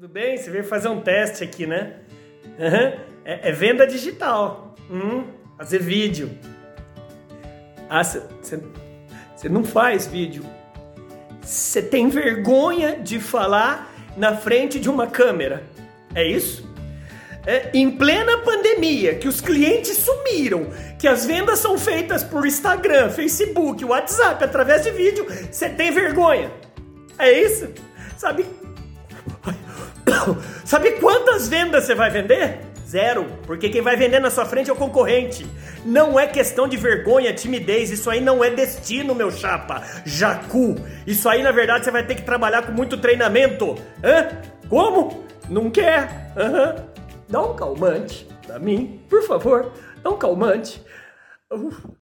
Tudo bem? Você veio fazer um teste aqui, né? Uhum. É, é, venda digital. Hum, fazer vídeo. Ah, você não faz vídeo. Você tem vergonha de falar na frente de uma câmera. É isso? É, em plena pandemia, que os clientes sumiram, que as vendas são feitas por Instagram, Facebook, WhatsApp, através de vídeo, você tem vergonha. É isso? Sabe? Sabe quantas vendas você vai vender? Zero, porque quem vai vender na sua frente é o concorrente. Não é questão de vergonha, timidez, isso aí não é destino, meu chapa. Jacu, isso aí na verdade você vai ter que trabalhar com muito treinamento. Hã? Como? Não quer? Aham. Dá um calmante pra mim, por favor. Dá um calmante. Uh.